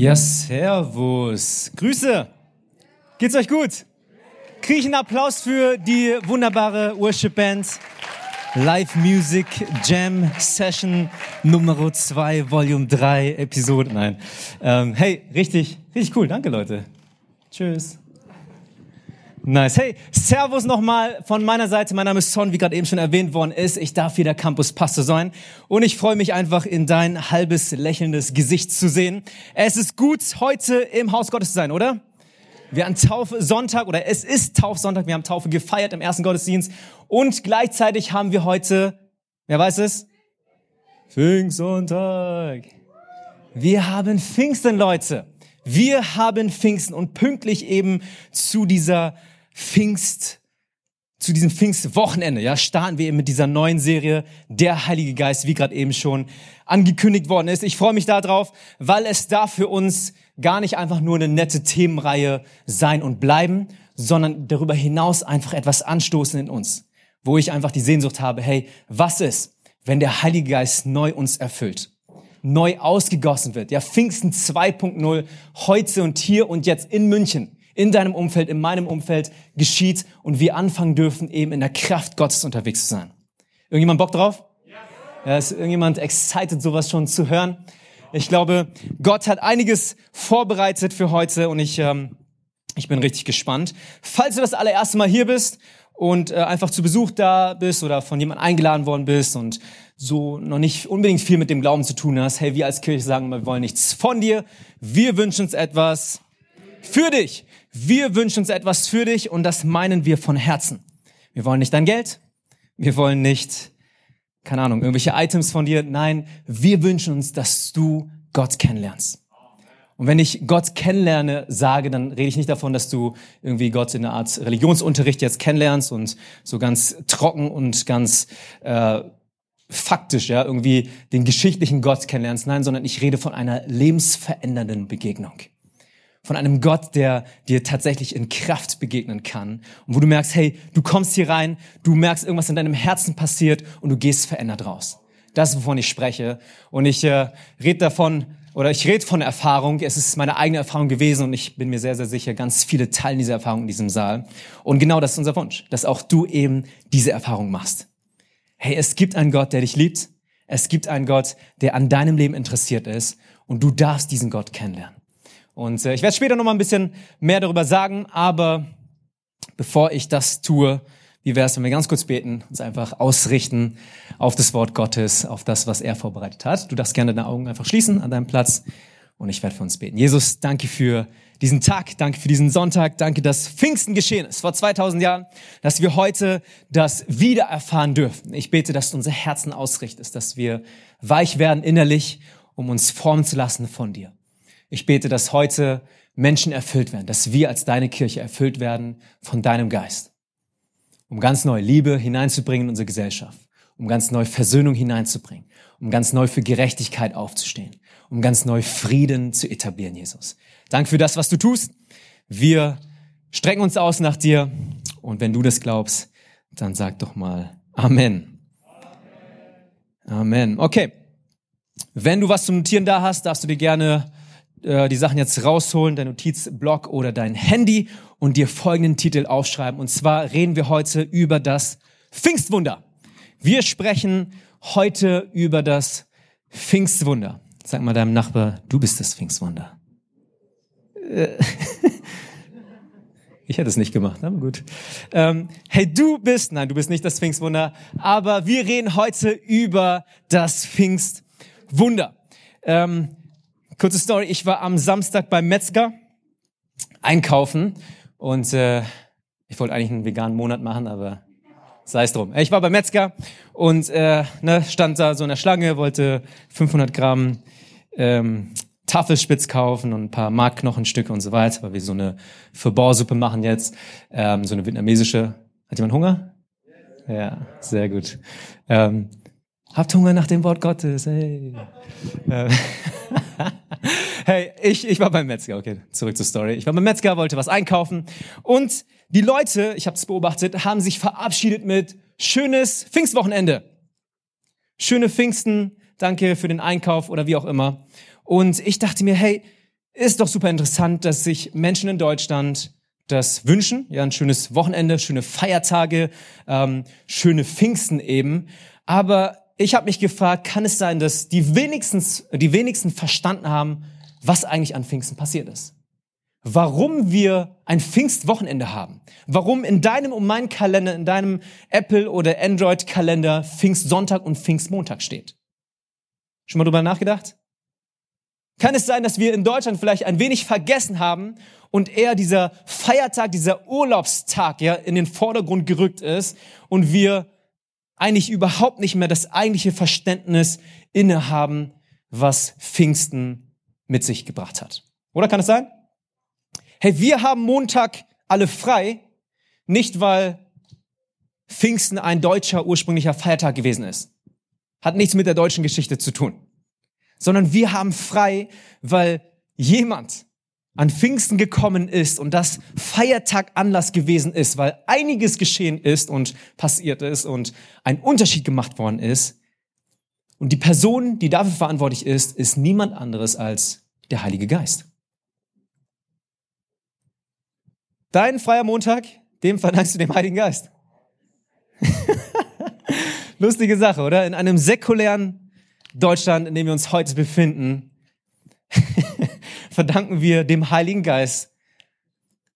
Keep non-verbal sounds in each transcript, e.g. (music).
Ja, servus. Grüße. Geht's euch gut? Kriege ich einen Applaus für die wunderbare Worship Band Live Music Jam Session Nummer 2, Volume 3, Episode. Nein. Ähm, hey, richtig, richtig cool. Danke, Leute. Tschüss. Nice. Hey, Servus nochmal von meiner Seite. Mein Name ist Son, wie gerade eben schon erwähnt worden ist. Ich darf hier der Campus Pastor sein. Und ich freue mich einfach, in dein halbes lächelndes Gesicht zu sehen. Es ist gut, heute im Haus Gottes zu sein, oder? Wir haben Taufe Sonntag oder es ist Taufsonntag. Wir haben Taufe gefeiert im ersten Gottesdienst. Und gleichzeitig haben wir heute, wer weiß es? Pfingstsonntag. Wir haben Pfingsten, Leute. Wir haben Pfingsten und pünktlich eben zu dieser Pfingst, zu diesem Pfingstwochenende, ja, starten wir eben mit dieser neuen Serie, der Heilige Geist, wie gerade eben schon angekündigt worden ist. Ich freue mich darauf, weil es da für uns gar nicht einfach nur eine nette Themenreihe sein und bleiben, sondern darüber hinaus einfach etwas anstoßen in uns, wo ich einfach die Sehnsucht habe, hey, was ist, wenn der Heilige Geist neu uns erfüllt? neu ausgegossen wird. Ja, Pfingsten 2.0 heute und hier und jetzt in München in deinem Umfeld, in meinem Umfeld geschieht und wir anfangen dürfen, eben in der Kraft Gottes unterwegs zu sein. Irgendjemand Bock drauf? Ja, ist irgendjemand excited, sowas schon zu hören? Ich glaube, Gott hat einiges vorbereitet für heute und ich, ähm, ich bin richtig gespannt. Falls du das allererste Mal hier bist und äh, einfach zu Besuch da bist oder von jemandem eingeladen worden bist und so noch nicht unbedingt viel mit dem Glauben zu tun hast, hey, wir als Kirche sagen, wir wollen nichts von dir, wir wünschen uns etwas für dich. Wir wünschen uns etwas für dich und das meinen wir von Herzen. Wir wollen nicht dein Geld, wir wollen nicht, keine Ahnung, irgendwelche Items von dir. Nein, wir wünschen uns, dass du Gott kennenlernst. Und wenn ich Gott kennenlerne, sage, dann rede ich nicht davon, dass du irgendwie Gott in einer Art Religionsunterricht jetzt kennenlernst und so ganz trocken und ganz äh, faktisch ja irgendwie den geschichtlichen Gott kennenlernst. Nein, sondern ich rede von einer lebensverändernden Begegnung von einem Gott, der dir tatsächlich in Kraft begegnen kann und wo du merkst, hey, du kommst hier rein, du merkst, irgendwas in deinem Herzen passiert und du gehst verändert raus. Das ist, wovon ich spreche. Und ich äh, rede davon, oder ich rede von Erfahrung. Es ist meine eigene Erfahrung gewesen und ich bin mir sehr, sehr sicher, ganz viele teilen diese Erfahrung in diesem Saal. Und genau das ist unser Wunsch, dass auch du eben diese Erfahrung machst. Hey, es gibt einen Gott, der dich liebt. Es gibt einen Gott, der an deinem Leben interessiert ist und du darfst diesen Gott kennenlernen. Und äh, ich werde später noch mal ein bisschen mehr darüber sagen, aber bevor ich das tue, wie wäre es, wenn wir ganz kurz beten, uns einfach ausrichten auf das Wort Gottes, auf das, was er vorbereitet hat. Du darfst gerne deine Augen einfach schließen an deinem Platz und ich werde für uns beten. Jesus, danke für diesen Tag, danke für diesen Sonntag, danke, dass Pfingsten geschehen ist vor 2000 Jahren, dass wir heute das wieder erfahren dürfen. Ich bete, dass du unser Herzen ausrichtest, dass wir weich werden innerlich, um uns formen zu lassen von dir. Ich bete, dass heute Menschen erfüllt werden, dass wir als deine Kirche erfüllt werden von deinem Geist, um ganz neu Liebe hineinzubringen in unsere Gesellschaft, um ganz neu Versöhnung hineinzubringen, um ganz neu für Gerechtigkeit aufzustehen, um ganz neu Frieden zu etablieren, Jesus. Danke für das, was du tust. Wir strecken uns aus nach dir und wenn du das glaubst, dann sag doch mal Amen. Amen. Okay. Wenn du was zum Notieren da hast, darfst du dir gerne äh, die Sachen jetzt rausholen, dein Notizblock oder dein Handy und dir folgenden Titel aufschreiben. Und zwar reden wir heute über das Pfingstwunder. Wir sprechen heute über das Pfingstwunder. Sag mal deinem Nachbar, du bist das Pfingstwunder. Äh, (laughs) ich hätte es nicht gemacht, aber gut. Ähm, hey, du bist, nein, du bist nicht das Pfingstwunder, aber wir reden heute über das Pfingstwunder. Ähm, Kurze Story, ich war am Samstag beim Metzger einkaufen und äh, ich wollte eigentlich einen veganen Monat machen, aber sei es drum. Ich war beim Metzger und äh, ne, stand da so in der Schlange, wollte 500 Gramm ähm, Tafelspitz kaufen und ein paar Markknochenstücke und so weiter, weil wir so eine Verborsuppe machen jetzt, ähm, so eine vietnamesische. Hat jemand Hunger? Ja, sehr gut. Ähm, habt Hunger nach dem Wort Gottes, hey. Ähm, (laughs) hey, ich, ich war beim Metzger, okay, zurück zur Story. Ich war beim Metzger, wollte was einkaufen und die Leute, ich habe es beobachtet, haben sich verabschiedet mit schönes Pfingstwochenende. Schöne Pfingsten, danke für den Einkauf oder wie auch immer. Und ich dachte mir, hey, ist doch super interessant, dass sich Menschen in Deutschland das wünschen. Ja, ein schönes Wochenende, schöne Feiertage, ähm, schöne Pfingsten eben. Aber ich habe mich gefragt, kann es sein, dass die wenigstens, die wenigsten verstanden haben, was eigentlich an Pfingsten passiert ist? Warum wir ein Pfingstwochenende haben? Warum in deinem und meinem Kalender, in deinem Apple oder Android Kalender Pfingstsonntag und Pfingstmontag steht? Schon mal drüber nachgedacht? Kann es sein, dass wir in Deutschland vielleicht ein wenig vergessen haben und eher dieser Feiertag, dieser Urlaubstag ja in den Vordergrund gerückt ist und wir eigentlich überhaupt nicht mehr das eigentliche Verständnis innehaben, was Pfingsten mit sich gebracht hat. Oder kann es sein? Hey, wir haben Montag alle frei, nicht weil Pfingsten ein deutscher ursprünglicher Feiertag gewesen ist. Hat nichts mit der deutschen Geschichte zu tun. Sondern wir haben frei, weil jemand an Pfingsten gekommen ist und das Feiertag Anlass gewesen ist, weil einiges geschehen ist und passiert ist und ein Unterschied gemacht worden ist. Und die Person, die dafür verantwortlich ist, ist niemand anderes als der Heilige Geist. Dein freier Montag, dem verdankst du dem Heiligen Geist. (laughs) Lustige Sache, oder? In einem säkulären Deutschland, in dem wir uns heute befinden, verdanken wir dem Heiligen Geist.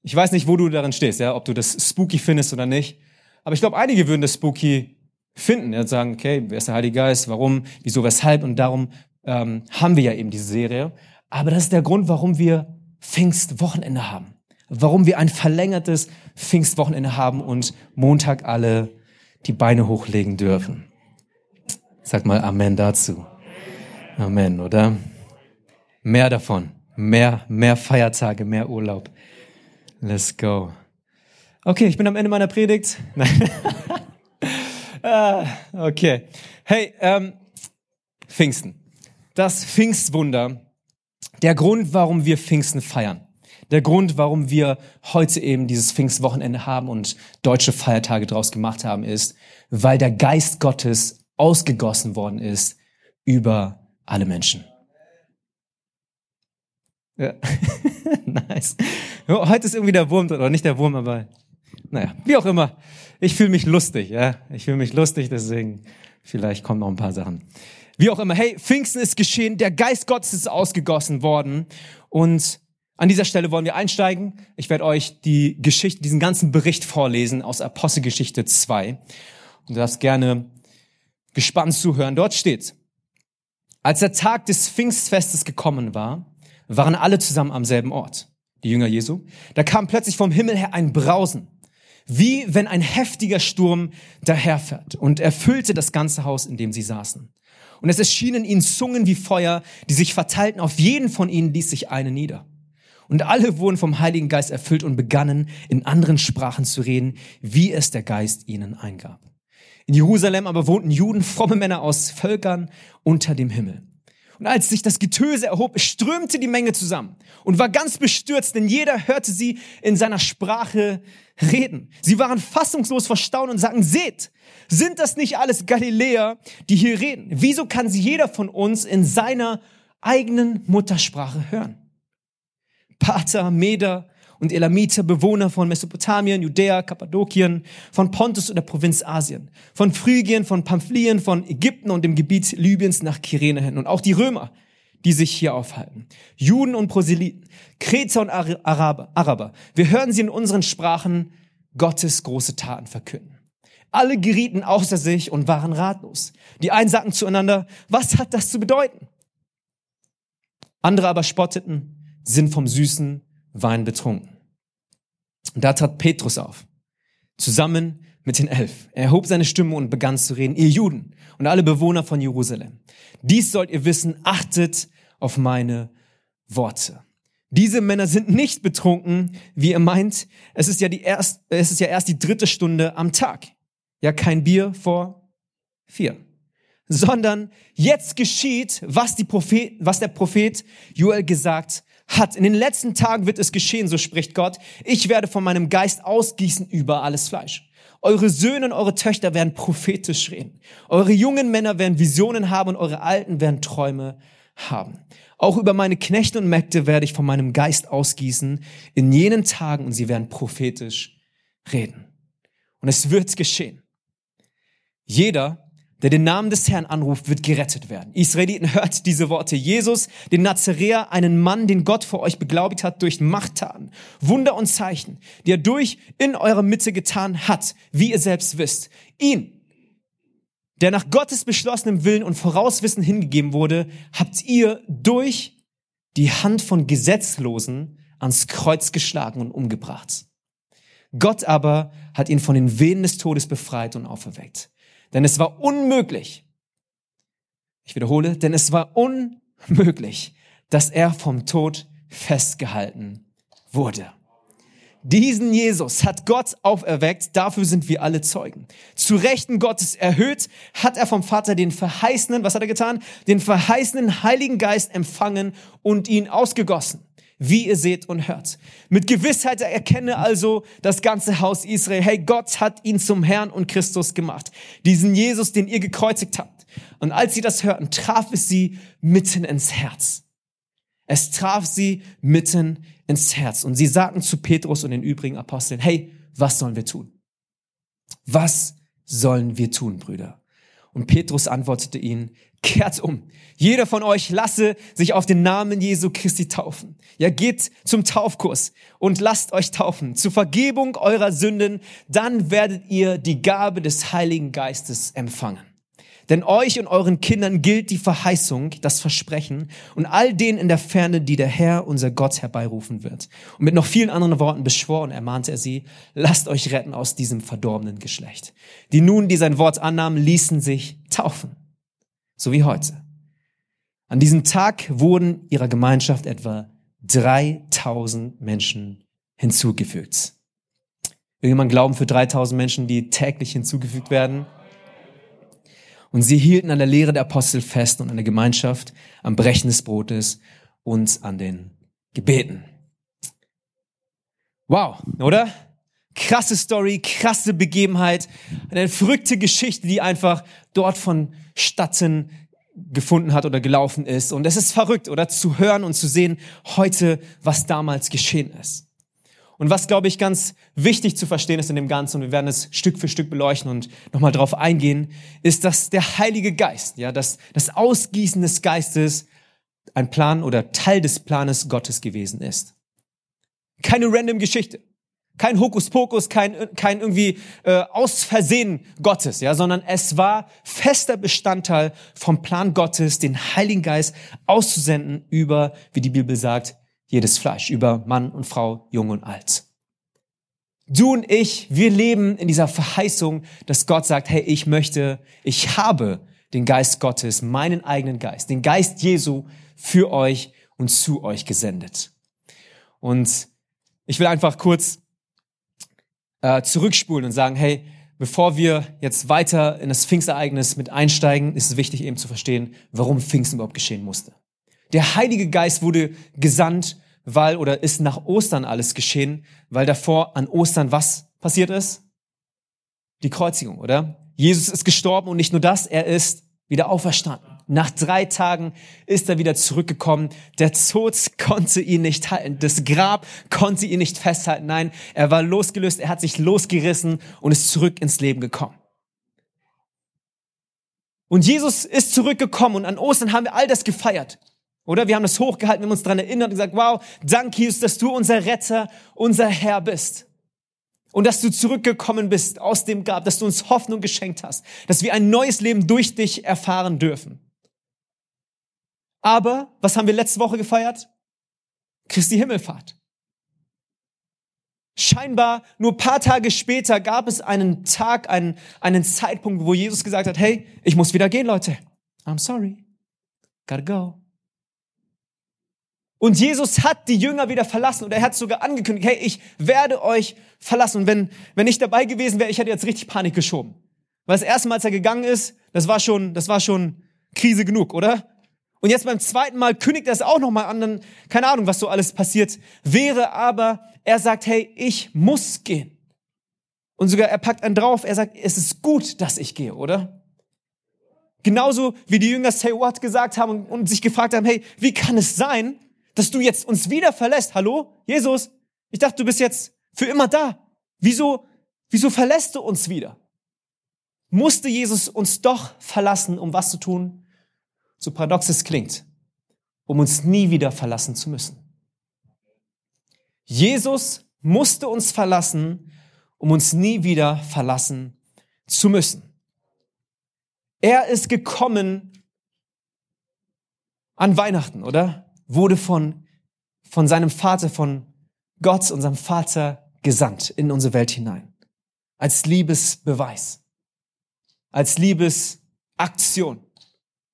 Ich weiß nicht, wo du darin stehst, ja, ob du das spooky findest oder nicht. Aber ich glaube, einige würden das spooky finden. Ja, sagen, okay, wer ist der Heilige Geist? Warum? Wieso? Weshalb? Und darum ähm, haben wir ja eben diese Serie. Aber das ist der Grund, warum wir Pfingstwochenende haben. Warum wir ein verlängertes Pfingstwochenende haben und Montag alle die Beine hochlegen dürfen. Sag mal Amen dazu. Amen, oder? Mehr davon. Mehr, mehr Feiertage, mehr Urlaub. Let's go. Okay, ich bin am Ende meiner Predigt. (laughs) ah, okay. Hey, ähm, Pfingsten. Das Pfingstwunder. Der Grund, warum wir Pfingsten feiern. Der Grund, warum wir heute eben dieses Pfingstwochenende haben und deutsche Feiertage draus gemacht haben, ist, weil der Geist Gottes ausgegossen worden ist über alle Menschen. Ja. (laughs) nice. Heute ist irgendwie der Wurm drin, oder nicht der Wurm, aber naja, wie auch immer. Ich fühle mich lustig, ja. Ich fühle mich lustig, deswegen vielleicht kommen noch ein paar Sachen. Wie auch immer. Hey, Pfingsten ist geschehen, der Geist Gottes ist ausgegossen worden und an dieser Stelle wollen wir einsteigen. Ich werde euch die Geschichte, diesen ganzen Bericht vorlesen aus Apostelgeschichte 2. Und du darfst gerne gespannt zuhören. Dort steht, als der Tag des Pfingstfestes gekommen war, waren alle zusammen am selben Ort, die Jünger Jesu. Da kam plötzlich vom Himmel her ein Brausen, wie wenn ein heftiger Sturm daherfährt und erfüllte das ganze Haus, in dem sie saßen. Und es erschienen ihnen Zungen wie Feuer, die sich verteilten. Auf jeden von ihnen ließ sich eine nieder. Und alle wurden vom Heiligen Geist erfüllt und begannen in anderen Sprachen zu reden, wie es der Geist ihnen eingab. In Jerusalem aber wohnten Juden, fromme Männer aus Völkern unter dem Himmel. Und als sich das Getöse erhob, strömte die Menge zusammen und war ganz bestürzt, denn jeder hörte sie in seiner Sprache reden. Sie waren fassungslos verstaunt und sagten, seht, sind das nicht alles Galiläer, die hier reden? Wieso kann sie jeder von uns in seiner eigenen Muttersprache hören? Pater, Meder und Elamiter, Bewohner von Mesopotamien, Judäa, Kappadokien, von Pontus oder Provinz Asien, von Phrygien, von Pamphylien, von Ägypten und dem Gebiet Libyens nach Kyrene hin und auch die Römer, die sich hier aufhalten. Juden und Proselyten, Kreter und Araber, Araber. Wir hören sie in unseren Sprachen Gottes große Taten verkünden. Alle gerieten außer sich und waren ratlos. Die einen sagten zueinander, was hat das zu bedeuten? Andere aber spotteten, sind vom süßen Wein betrunken. Und da trat Petrus auf, zusammen mit den Elf. Er erhob seine Stimme und begann zu reden, ihr Juden und alle Bewohner von Jerusalem. Dies sollt ihr wissen, achtet auf meine Worte. Diese Männer sind nicht betrunken, wie ihr meint. Es ist ja die erst, es ist ja erst die dritte Stunde am Tag. Ja, kein Bier vor vier. Sondern jetzt geschieht, was die Prophet, was der Prophet Joel gesagt hat. In den letzten Tagen wird es geschehen, so spricht Gott. Ich werde von meinem Geist ausgießen über alles Fleisch. Eure Söhne und eure Töchter werden prophetisch reden. Eure jungen Männer werden Visionen haben und eure Alten werden Träume haben. Auch über meine Knechte und Mägde werde ich von meinem Geist ausgießen in jenen Tagen und sie werden prophetisch reden. Und es wird geschehen. Jeder, der den Namen des Herrn anruft, wird gerettet werden. Israeliten hört diese Worte. Jesus, den Nazaräer, einen Mann, den Gott vor euch beglaubigt hat durch Machttaten, Wunder und Zeichen, die er durch in eurer Mitte getan hat, wie ihr selbst wisst. Ihn, der nach Gottes beschlossenem Willen und Vorauswissen hingegeben wurde, habt ihr durch die Hand von Gesetzlosen ans Kreuz geschlagen und umgebracht. Gott aber hat ihn von den Wehen des Todes befreit und auferweckt. Denn es war unmöglich, ich wiederhole, denn es war unmöglich, dass er vom Tod festgehalten wurde. Diesen Jesus hat Gott auferweckt, dafür sind wir alle Zeugen. Zu Rechten Gottes erhöht, hat er vom Vater den verheißenen, was hat er getan? Den verheißenen Heiligen Geist empfangen und ihn ausgegossen wie ihr seht und hört. Mit Gewissheit erkenne also das ganze Haus Israel, hey, Gott hat ihn zum Herrn und Christus gemacht. Diesen Jesus, den ihr gekreuzigt habt. Und als sie das hörten, traf es sie mitten ins Herz. Es traf sie mitten ins Herz. Und sie sagten zu Petrus und den übrigen Aposteln, hey, was sollen wir tun? Was sollen wir tun, Brüder? Und Petrus antwortete ihnen, kehrt um. Jeder von euch lasse sich auf den Namen Jesu Christi taufen. Ja, geht zum Taufkurs und lasst euch taufen zur Vergebung eurer Sünden. Dann werdet ihr die Gabe des Heiligen Geistes empfangen. Denn euch und euren Kindern gilt die Verheißung, das Versprechen und all denen in der Ferne, die der Herr, unser Gott, herbeirufen wird. Und mit noch vielen anderen Worten beschwor und ermahnte er sie, lasst euch retten aus diesem verdorbenen Geschlecht. Die nun, die sein Wort annahmen, ließen sich taufen. So wie heute. An diesem Tag wurden ihrer Gemeinschaft etwa 3000 Menschen hinzugefügt. Will jemand glauben für 3000 Menschen, die täglich hinzugefügt werden? Und sie hielten an der Lehre der Apostel fest und an der Gemeinschaft, am Brechen des Brotes und an den Gebeten. Wow, oder? Krasse Story, krasse Begebenheit, eine verrückte Geschichte, die einfach dort vonstatten gefunden hat oder gelaufen ist. Und es ist verrückt, oder? Zu hören und zu sehen heute, was damals geschehen ist. Und was, glaube ich, ganz wichtig zu verstehen ist in dem Ganzen, und wir werden es Stück für Stück beleuchten und nochmal drauf eingehen, ist, dass der Heilige Geist, ja, das, das Ausgießen des Geistes ein Plan oder Teil des Planes Gottes gewesen ist. Keine random Geschichte. Kein Hokuspokus, kein, kein irgendwie äh, aus Versehen Gottes, ja, sondern es war fester Bestandteil vom Plan Gottes, den Heiligen Geist auszusenden über, wie die Bibel sagt, jedes Fleisch, über Mann und Frau, jung und alt. Du und ich, wir leben in dieser Verheißung, dass Gott sagt, hey, ich möchte, ich habe den Geist Gottes, meinen eigenen Geist, den Geist Jesu für euch und zu euch gesendet. Und ich will einfach kurz äh, zurückspulen und sagen, hey, bevor wir jetzt weiter in das Pfingstereignis mit einsteigen, ist es wichtig eben zu verstehen, warum Pfingsten überhaupt geschehen musste. Der Heilige Geist wurde gesandt, weil oder ist nach Ostern alles geschehen, weil davor an Ostern was passiert ist? Die Kreuzigung, oder? Jesus ist gestorben und nicht nur das, er ist wieder auferstanden. Nach drei Tagen ist er wieder zurückgekommen. Der Tod konnte ihn nicht halten. Das Grab konnte ihn nicht festhalten. Nein, er war losgelöst. Er hat sich losgerissen und ist zurück ins Leben gekommen. Und Jesus ist zurückgekommen und an Ostern haben wir all das gefeiert. Oder wir haben das hochgehalten, wir haben uns daran erinnert und gesagt, wow, danke Jesus, dass du unser Retter, unser Herr bist. Und dass du zurückgekommen bist aus dem Grab, dass du uns Hoffnung geschenkt hast, dass wir ein neues Leben durch dich erfahren dürfen. Aber, was haben wir letzte Woche gefeiert? Christi Himmelfahrt. Scheinbar nur paar Tage später gab es einen Tag, einen, einen Zeitpunkt, wo Jesus gesagt hat, hey, ich muss wieder gehen, Leute. I'm sorry. Gotta go. Und Jesus hat die Jünger wieder verlassen und er hat sogar angekündigt, hey, ich werde euch verlassen. Und wenn, wenn ich dabei gewesen wäre, ich hätte jetzt richtig Panik geschoben. Weil das erste Mal, als er gegangen ist, das war schon, das war schon Krise genug, oder? Und jetzt beim zweiten Mal kündigt er es auch nochmal an, dann, keine Ahnung, was so alles passiert wäre, aber er sagt, hey, ich muss gehen. Und sogar er packt einen drauf, er sagt, es ist gut, dass ich gehe, oder? Genauso wie die Jünger Say What gesagt haben und, und sich gefragt haben, hey, wie kann es sein, dass du jetzt uns wieder verlässt? Hallo? Jesus? Ich dachte, du bist jetzt für immer da. Wieso, wieso verlässt du uns wieder? Musste Jesus uns doch verlassen, um was zu tun? So paradox es klingt, um uns nie wieder verlassen zu müssen. Jesus musste uns verlassen, um uns nie wieder verlassen zu müssen. Er ist gekommen an Weihnachten, oder? Wurde von, von seinem Vater, von Gott, unserem Vater, gesandt in unsere Welt hinein. Als Liebesbeweis. Als Liebesaktion.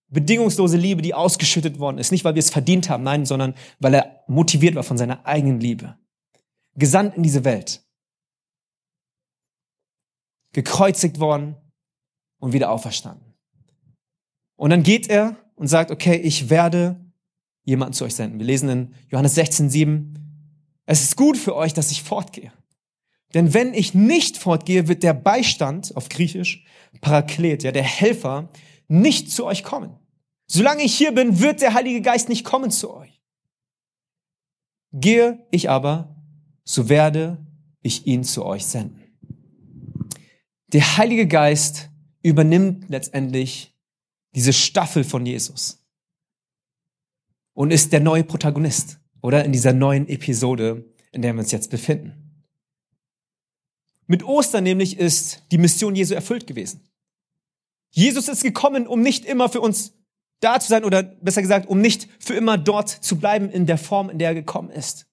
Bedingungslose Liebe, die ausgeschüttet worden ist. Nicht, weil wir es verdient haben, nein, sondern weil er motiviert war von seiner eigenen Liebe. Gesandt in diese Welt. Gekreuzigt worden und wieder auferstanden. Und dann geht er und sagt, okay, ich werde jemanden zu euch senden. Wir lesen in Johannes 16, 7, es ist gut für euch, dass ich fortgehe. Denn wenn ich nicht fortgehe, wird der Beistand, auf Griechisch, Paraklet, ja, der Helfer, nicht zu euch kommen. Solange ich hier bin, wird der Heilige Geist nicht kommen zu euch. Gehe ich aber, so werde ich ihn zu euch senden. Der Heilige Geist übernimmt letztendlich diese Staffel von Jesus und ist der neue Protagonist oder in dieser neuen Episode, in der wir uns jetzt befinden. Mit Ostern nämlich ist die Mission Jesu erfüllt gewesen. Jesus ist gekommen, um nicht immer für uns da zu sein oder besser gesagt, um nicht für immer dort zu bleiben in der Form, in der er gekommen ist.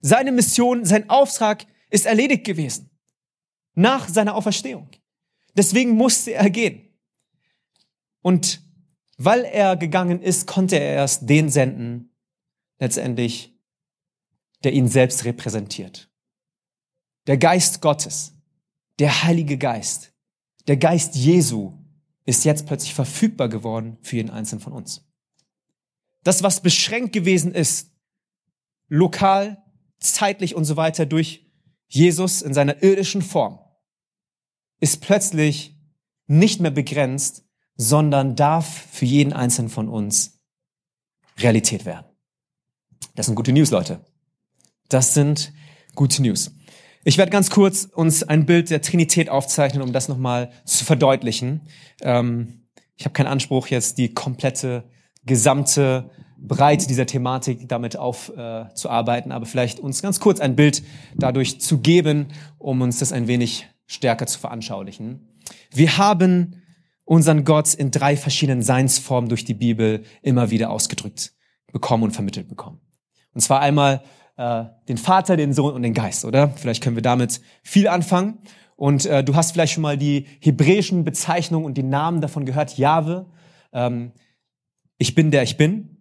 Seine Mission, sein Auftrag ist erledigt gewesen. Nach seiner Auferstehung. Deswegen musste er gehen. Und weil er gegangen ist, konnte er erst den senden, letztendlich, der ihn selbst repräsentiert. Der Geist Gottes, der Heilige Geist, der Geist Jesu ist jetzt plötzlich verfügbar geworden für jeden Einzelnen von uns. Das, was beschränkt gewesen ist, lokal, zeitlich und so weiter durch Jesus in seiner irdischen Form, ist plötzlich nicht mehr begrenzt, sondern darf für jeden Einzelnen von uns Realität werden. Das sind gute News, Leute. Das sind gute News. Ich werde ganz kurz uns ein Bild der Trinität aufzeichnen, um das nochmal zu verdeutlichen. Ähm, ich habe keinen Anspruch, jetzt die komplette, gesamte Breite dieser Thematik damit aufzuarbeiten, äh, aber vielleicht uns ganz kurz ein Bild dadurch zu geben, um uns das ein wenig stärker zu veranschaulichen. Wir haben unseren Gott in drei verschiedenen Seinsformen durch die Bibel immer wieder ausgedrückt bekommen und vermittelt bekommen. Und zwar einmal äh, den Vater, den Sohn und den Geist, oder? Vielleicht können wir damit viel anfangen. Und äh, du hast vielleicht schon mal die hebräischen Bezeichnungen und die Namen davon gehört. Jahwe, ähm, ich bin der ich bin,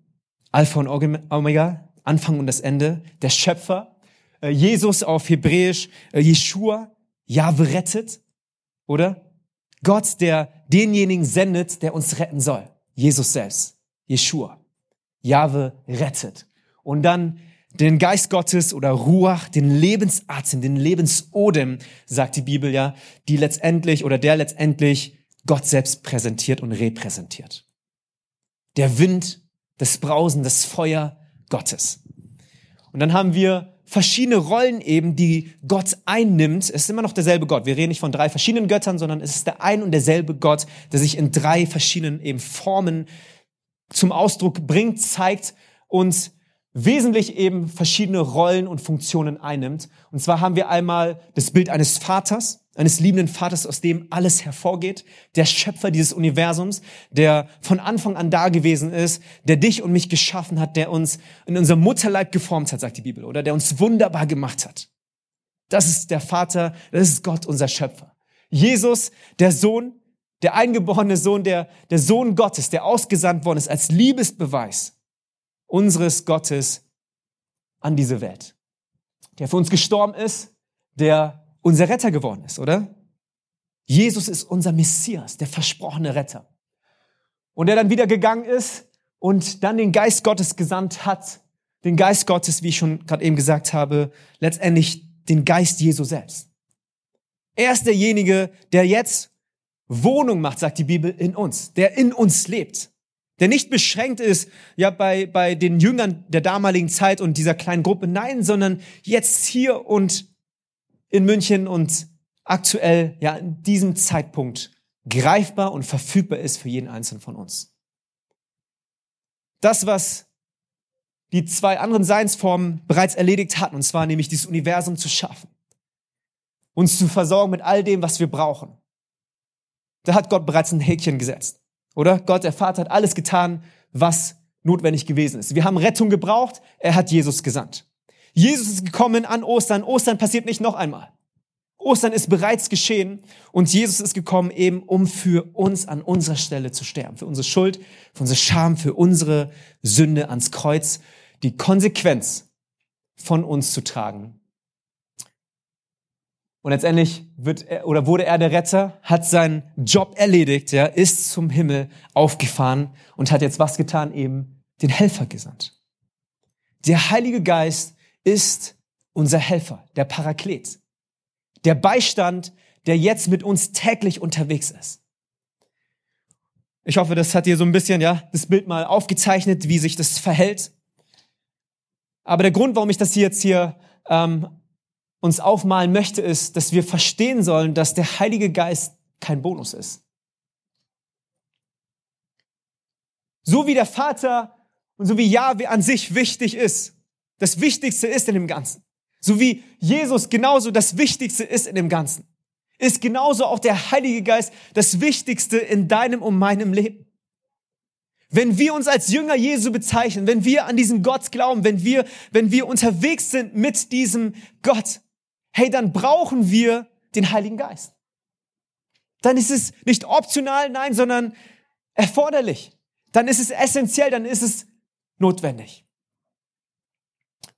Alpha und Omega, Anfang und das Ende, der Schöpfer. Äh, Jesus auf Hebräisch, äh, Jeshua, Jahwe rettet, oder? Gott, der denjenigen sendet, der uns retten soll. Jesus selbst, Jeshua. Jahwe rettet. Und dann den Geist Gottes oder Ruach, den Lebensatem, den Lebensodem, sagt die Bibel ja, die letztendlich oder der letztendlich Gott selbst präsentiert und repräsentiert. Der Wind, das Brausen, das Feuer Gottes. Und dann haben wir verschiedene Rollen eben, die Gott einnimmt. Es ist immer noch derselbe Gott. Wir reden nicht von drei verschiedenen Göttern, sondern es ist der ein und derselbe Gott, der sich in drei verschiedenen eben Formen zum Ausdruck bringt, zeigt und wesentlich eben verschiedene Rollen und Funktionen einnimmt. Und zwar haben wir einmal das Bild eines Vaters, eines liebenden Vaters, aus dem alles hervorgeht, der Schöpfer dieses Universums, der von Anfang an da gewesen ist, der dich und mich geschaffen hat, der uns in unserem Mutterleib geformt hat, sagt die Bibel, oder der uns wunderbar gemacht hat. Das ist der Vater, das ist Gott, unser Schöpfer. Jesus, der Sohn, der eingeborene Sohn, der, der Sohn Gottes, der ausgesandt worden ist als Liebesbeweis unseres Gottes an diese Welt. Der für uns gestorben ist, der unser Retter geworden ist, oder? Jesus ist unser Messias, der versprochene Retter. Und der dann wieder gegangen ist und dann den Geist Gottes gesandt hat. Den Geist Gottes, wie ich schon gerade eben gesagt habe, letztendlich den Geist Jesu selbst. Er ist derjenige, der jetzt Wohnung macht, sagt die Bibel, in uns, der in uns lebt. Der nicht beschränkt ist, ja, bei, bei den Jüngern der damaligen Zeit und dieser kleinen Gruppe, nein, sondern jetzt hier und in München und aktuell, ja, in diesem Zeitpunkt greifbar und verfügbar ist für jeden Einzelnen von uns. Das, was die zwei anderen Seinsformen bereits erledigt hatten, und zwar nämlich dieses Universum zu schaffen, uns zu versorgen mit all dem, was wir brauchen. Da hat Gott bereits ein Häkchen gesetzt, oder? Gott, der Vater, hat alles getan, was notwendig gewesen ist. Wir haben Rettung gebraucht, er hat Jesus gesandt. Jesus ist gekommen an Ostern. Ostern passiert nicht noch einmal. Ostern ist bereits geschehen und Jesus ist gekommen eben, um für uns an unserer Stelle zu sterben. Für unsere Schuld, für unsere Scham, für unsere Sünde ans Kreuz. Die Konsequenz von uns zu tragen. Und letztendlich wird er, oder wurde er der Retter, hat seinen Job erledigt, ja, ist zum Himmel aufgefahren und hat jetzt was getan? Eben den Helfer gesandt. Der Heilige Geist ist unser Helfer, der Paraklet, der Beistand, der jetzt mit uns täglich unterwegs ist. Ich hoffe, das hat dir so ein bisschen, ja, das Bild mal aufgezeichnet, wie sich das verhält. Aber der Grund, warum ich das hier jetzt hier ähm, uns aufmalen möchte, ist, dass wir verstehen sollen, dass der Heilige Geist kein Bonus ist. So wie der Vater und so wie Jahwe an sich wichtig ist, das Wichtigste ist in dem Ganzen. So wie Jesus genauso das Wichtigste ist in dem Ganzen, ist genauso auch der Heilige Geist das Wichtigste in deinem und meinem Leben. Wenn wir uns als Jünger Jesu bezeichnen, wenn wir an diesen Gott glauben, wenn wir, wenn wir unterwegs sind mit diesem Gott, hey, dann brauchen wir den Heiligen Geist. Dann ist es nicht optional, nein, sondern erforderlich. Dann ist es essentiell, dann ist es notwendig.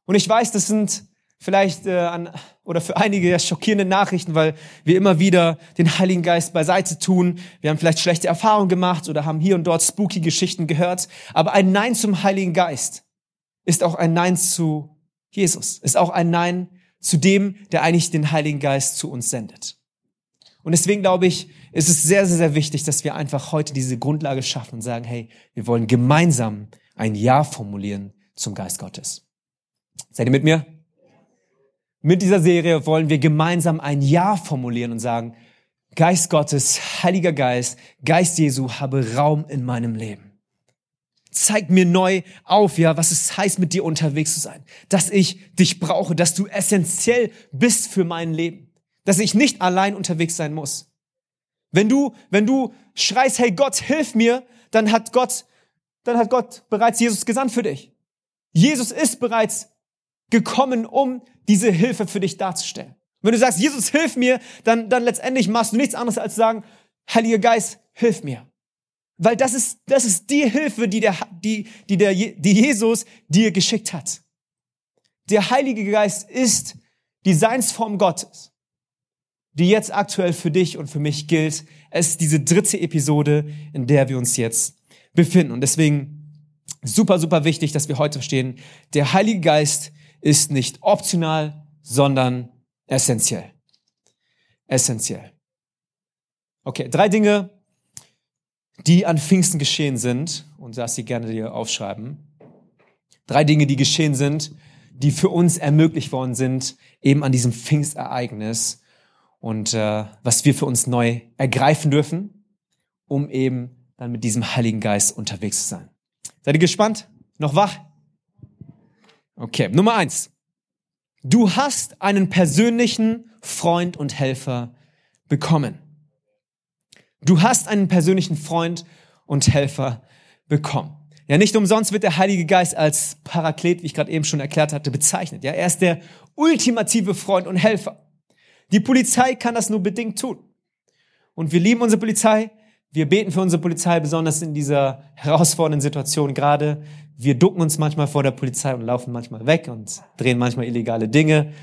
Und ich weiß, das sind vielleicht äh, an, oder für einige ja schockierende Nachrichten, weil wir immer wieder den Heiligen Geist beiseite tun. Wir haben vielleicht schlechte Erfahrungen gemacht oder haben hier und dort spooky Geschichten gehört. Aber ein Nein zum Heiligen Geist ist auch ein Nein zu Jesus, ist auch ein Nein zu dem, der eigentlich den Heiligen Geist zu uns sendet. Und deswegen glaube ich, ist es sehr, sehr, sehr wichtig, dass wir einfach heute diese Grundlage schaffen und sagen, hey, wir wollen gemeinsam ein Ja formulieren zum Geist Gottes. Seid ihr mit mir? Mit dieser Serie wollen wir gemeinsam ein Ja formulieren und sagen, Geist Gottes, Heiliger Geist, Geist Jesu, habe Raum in meinem Leben. Zeig mir neu auf, ja, was es heißt, mit dir unterwegs zu sein. Dass ich dich brauche, dass du essentiell bist für mein Leben. Dass ich nicht allein unterwegs sein muss. Wenn du, wenn du schreist, hey Gott, hilf mir, dann hat Gott, dann hat Gott bereits Jesus gesandt für dich. Jesus ist bereits gekommen, um diese Hilfe für dich darzustellen. Wenn du sagst, Jesus, hilf mir, dann, dann letztendlich machst du nichts anderes als sagen, Heiliger Geist, hilf mir. Weil das ist, das ist die Hilfe, die der, die, die der, die Jesus dir geschickt hat. Der Heilige Geist ist die Seinsform Gottes, die jetzt aktuell für dich und für mich gilt. Es ist diese dritte Episode, in der wir uns jetzt befinden. Und deswegen super, super wichtig, dass wir heute verstehen, der Heilige Geist ist nicht optional, sondern essentiell. Essentiell. Okay, drei Dinge, die an Pfingsten geschehen sind, und das sie gerne dir aufschreiben. Drei Dinge, die geschehen sind, die für uns ermöglicht worden sind, eben an diesem Pfingstereignis und äh, was wir für uns neu ergreifen dürfen, um eben dann mit diesem Heiligen Geist unterwegs zu sein. Seid ihr gespannt? Noch wach? Okay, Nummer eins. Du hast einen persönlichen Freund und Helfer bekommen. Du hast einen persönlichen Freund und Helfer bekommen. Ja, nicht umsonst wird der Heilige Geist als Paraklet, wie ich gerade eben schon erklärt hatte, bezeichnet. Ja, er ist der ultimative Freund und Helfer. Die Polizei kann das nur bedingt tun. Und wir lieben unsere Polizei. Wir beten für unsere Polizei, besonders in dieser herausfordernden Situation gerade. Wir ducken uns manchmal vor der Polizei und laufen manchmal weg und drehen manchmal illegale Dinge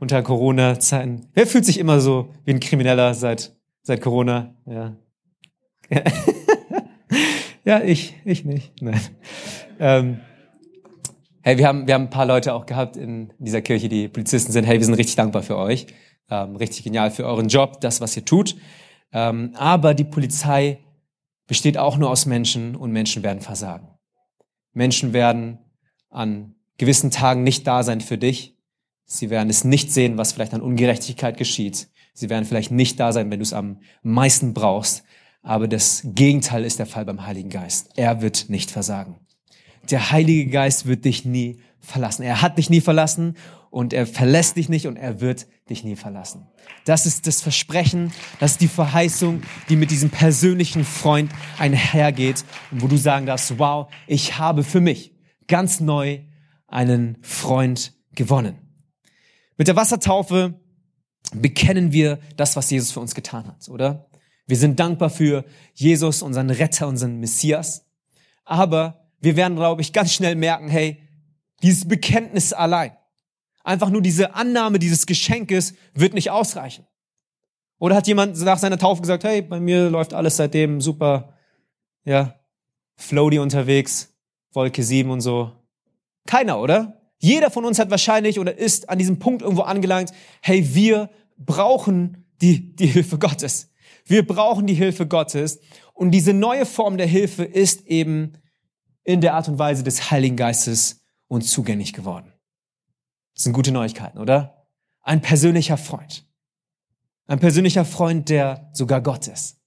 unter Corona-Zeiten. Wer fühlt sich immer so wie ein Krimineller seit, seit Corona? Ja. (laughs) ja, ich, ich nicht. Nein. Ähm, hey, wir haben, wir haben ein paar Leute auch gehabt in dieser Kirche, die Polizisten sind. Hey, wir sind richtig dankbar für euch. Ähm, richtig genial für euren Job, das, was ihr tut. Ähm, aber die Polizei besteht auch nur aus Menschen und Menschen werden versagen. Menschen werden an gewissen Tagen nicht da sein für dich. Sie werden es nicht sehen, was vielleicht an Ungerechtigkeit geschieht. Sie werden vielleicht nicht da sein, wenn du es am meisten brauchst. Aber das Gegenteil ist der Fall beim Heiligen Geist. Er wird nicht versagen. Der Heilige Geist wird dich nie verlassen. Er hat dich nie verlassen und er verlässt dich nicht und er wird dich nie verlassen. Das ist das Versprechen, das ist die Verheißung, die mit diesem persönlichen Freund einhergeht und wo du sagen darfst, wow, ich habe für mich ganz neu einen Freund gewonnen. Mit der Wassertaufe bekennen wir das, was Jesus für uns getan hat, oder? Wir sind dankbar für Jesus, unseren Retter, unseren Messias. Aber wir werden, glaube ich, ganz schnell merken, hey, dieses Bekenntnis allein, einfach nur diese Annahme dieses Geschenkes wird nicht ausreichen. Oder hat jemand nach seiner Taufe gesagt, hey, bei mir läuft alles seitdem super, ja, Floaty unterwegs, Wolke 7 und so. Keiner, oder? Jeder von uns hat wahrscheinlich oder ist an diesem Punkt irgendwo angelangt, hey, wir brauchen die, die Hilfe Gottes. Wir brauchen die Hilfe Gottes. Und diese neue Form der Hilfe ist eben in der Art und Weise des Heiligen Geistes uns zugänglich geworden. Das sind gute Neuigkeiten, oder? Ein persönlicher Freund. Ein persönlicher Freund, der sogar Gott ist.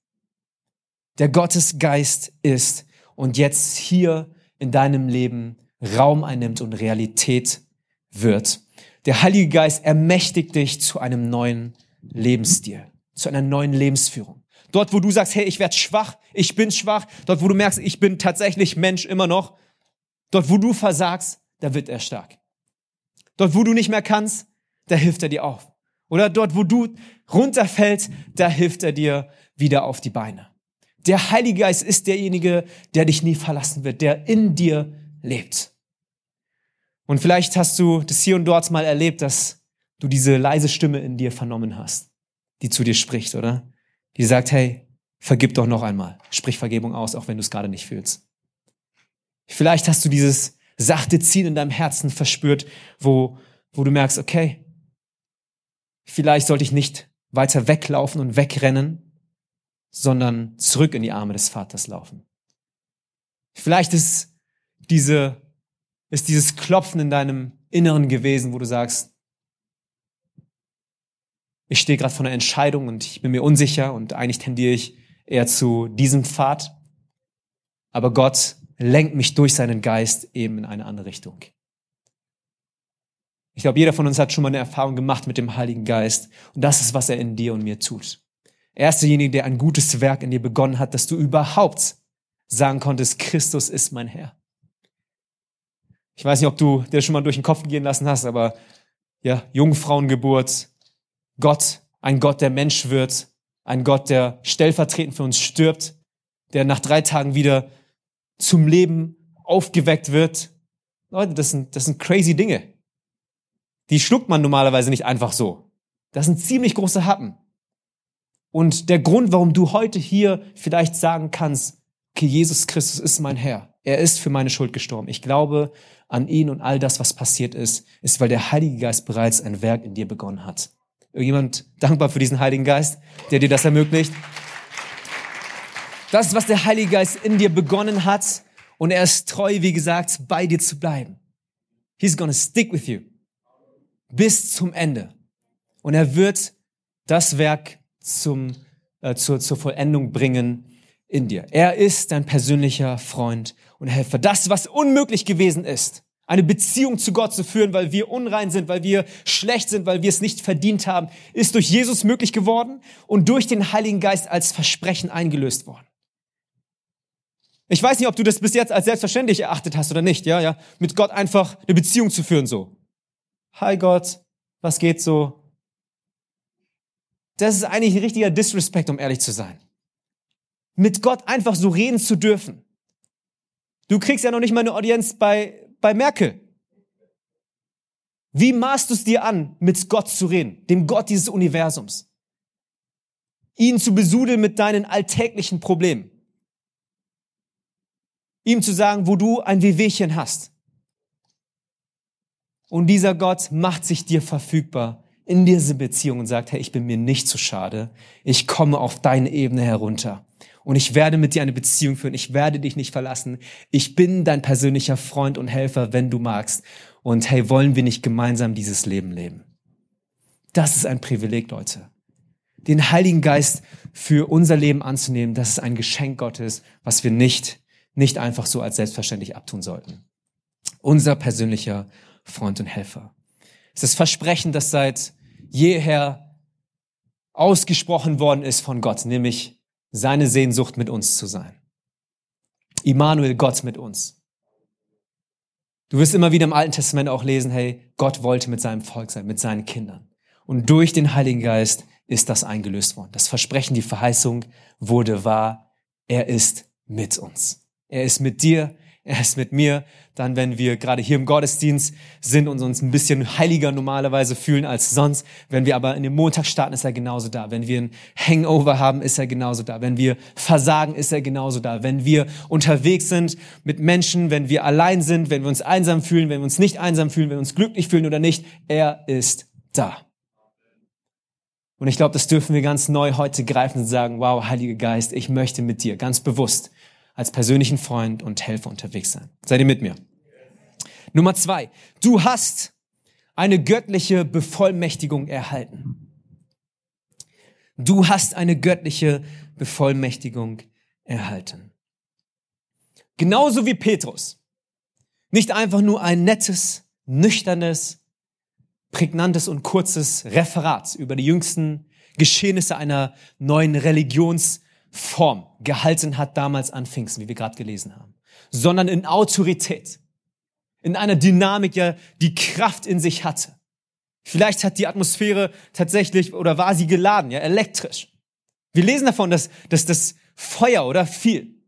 Der Gottesgeist ist und jetzt hier in deinem Leben Raum einnimmt und Realität wird. Der Heilige Geist ermächtigt dich zu einem neuen Lebensstil, zu einer neuen Lebensführung. Dort, wo du sagst, hey, ich werde schwach, ich bin schwach, dort, wo du merkst, ich bin tatsächlich Mensch immer noch, dort, wo du versagst, da wird er stark. Dort, wo du nicht mehr kannst, da hilft er dir auf. Oder dort, wo du runterfällst, da hilft er dir wieder auf die Beine. Der Heilige Geist ist derjenige, der dich nie verlassen wird, der in dir lebt. Und vielleicht hast du das hier und dort mal erlebt, dass du diese leise Stimme in dir vernommen hast, die zu dir spricht, oder? Die sagt, hey, vergib doch noch einmal. Sprich Vergebung aus, auch wenn du es gerade nicht fühlst. Vielleicht hast du dieses sachte Ziel in deinem Herzen verspürt, wo, wo du merkst, okay, vielleicht sollte ich nicht weiter weglaufen und wegrennen, sondern zurück in die Arme des Vaters laufen. Vielleicht ist diese, ist dieses Klopfen in deinem Inneren gewesen, wo du sagst, ich stehe gerade vor einer Entscheidung und ich bin mir unsicher und eigentlich tendiere ich eher zu diesem Pfad. Aber Gott lenkt mich durch seinen Geist eben in eine andere Richtung. Ich glaube, jeder von uns hat schon mal eine Erfahrung gemacht mit dem Heiligen Geist. Und das ist, was er in dir und mir tut. Er ist derjenige, der ein gutes Werk in dir begonnen hat, dass du überhaupt sagen konntest, Christus ist mein Herr. Ich weiß nicht, ob du dir schon mal durch den Kopf gehen lassen hast, aber ja, Jungfrauengeburt, Gott, ein Gott, der Mensch wird, ein Gott, der stellvertretend für uns stirbt, der nach drei Tagen wieder zum Leben aufgeweckt wird. Leute, das sind, das sind crazy Dinge. Die schluckt man normalerweise nicht einfach so. Das sind ziemlich große Happen. Und der Grund, warum du heute hier vielleicht sagen kannst, okay, Jesus Christus ist mein Herr. Er ist für meine Schuld gestorben. Ich glaube an ihn und all das, was passiert ist, ist, weil der Heilige Geist bereits ein Werk in dir begonnen hat. Irgendjemand dankbar für diesen Heiligen Geist, der dir das ermöglicht? Das ist, was der Heilige Geist in dir begonnen hat. Und er ist treu, wie gesagt, bei dir zu bleiben. He's gonna stick with you. Bis zum Ende. Und er wird das Werk zum, äh, zur, zur Vollendung bringen in dir. Er ist dein persönlicher Freund und Helfer. Das, was unmöglich gewesen ist, eine Beziehung zu Gott zu führen, weil wir unrein sind, weil wir schlecht sind, weil wir es nicht verdient haben, ist durch Jesus möglich geworden und durch den Heiligen Geist als Versprechen eingelöst worden. Ich weiß nicht, ob du das bis jetzt als selbstverständlich erachtet hast oder nicht, ja, ja, mit Gott einfach eine Beziehung zu führen, so. Hi Gott, was geht so? Das ist eigentlich ein richtiger Disrespect, um ehrlich zu sein. Mit Gott einfach so reden zu dürfen. Du kriegst ja noch nicht mal eine Audienz bei, bei Merkel. Wie maßt du es dir an, mit Gott zu reden, dem Gott dieses Universums? Ihn zu besudeln mit deinen alltäglichen Problemen ihm zu sagen, wo du ein Wehwehchen hast. Und dieser Gott macht sich dir verfügbar in diese Beziehung und sagt, hey, ich bin mir nicht zu schade. Ich komme auf deine Ebene herunter. Und ich werde mit dir eine Beziehung führen. Ich werde dich nicht verlassen. Ich bin dein persönlicher Freund und Helfer, wenn du magst. Und hey, wollen wir nicht gemeinsam dieses Leben leben? Das ist ein Privileg, Leute. Den Heiligen Geist für unser Leben anzunehmen, das ist ein Geschenk Gottes, was wir nicht, nicht einfach so als selbstverständlich abtun sollten. Unser persönlicher Freund und Helfer. Es ist das Versprechen, das seit jeher ausgesprochen worden ist von Gott, nämlich seine Sehnsucht mit uns zu sein. Immanuel, Gott mit uns. Du wirst immer wieder im Alten Testament auch lesen, hey, Gott wollte mit seinem Volk sein, mit seinen Kindern. Und durch den Heiligen Geist ist das eingelöst worden. Das Versprechen, die Verheißung wurde wahr. Er ist mit uns. Er ist mit dir, er ist mit mir. Dann, wenn wir gerade hier im Gottesdienst sind und uns ein bisschen heiliger normalerweise fühlen als sonst. Wenn wir aber in den Montag starten, ist er genauso da. Wenn wir ein Hangover haben, ist er genauso da. Wenn wir versagen, ist er genauso da. Wenn wir unterwegs sind mit Menschen, wenn wir allein sind, wenn wir uns einsam fühlen, wenn wir uns nicht einsam fühlen, wenn wir uns glücklich fühlen oder nicht, er ist da. Und ich glaube, das dürfen wir ganz neu heute greifen und sagen, wow, Heiliger Geist, ich möchte mit dir ganz bewusst als persönlichen Freund und Helfer unterwegs sein. Seid ihr mit mir? Nummer zwei. Du hast eine göttliche Bevollmächtigung erhalten. Du hast eine göttliche Bevollmächtigung erhalten. Genauso wie Petrus. Nicht einfach nur ein nettes, nüchternes, prägnantes und kurzes Referat über die jüngsten Geschehnisse einer neuen Religions- Form gehalten hat damals an Pfingsten, wie wir gerade gelesen haben, sondern in Autorität, in einer Dynamik, ja, die Kraft in sich hatte. Vielleicht hat die Atmosphäre tatsächlich oder war sie geladen, ja, elektrisch. Wir lesen davon, dass, dass das Feuer oder viel.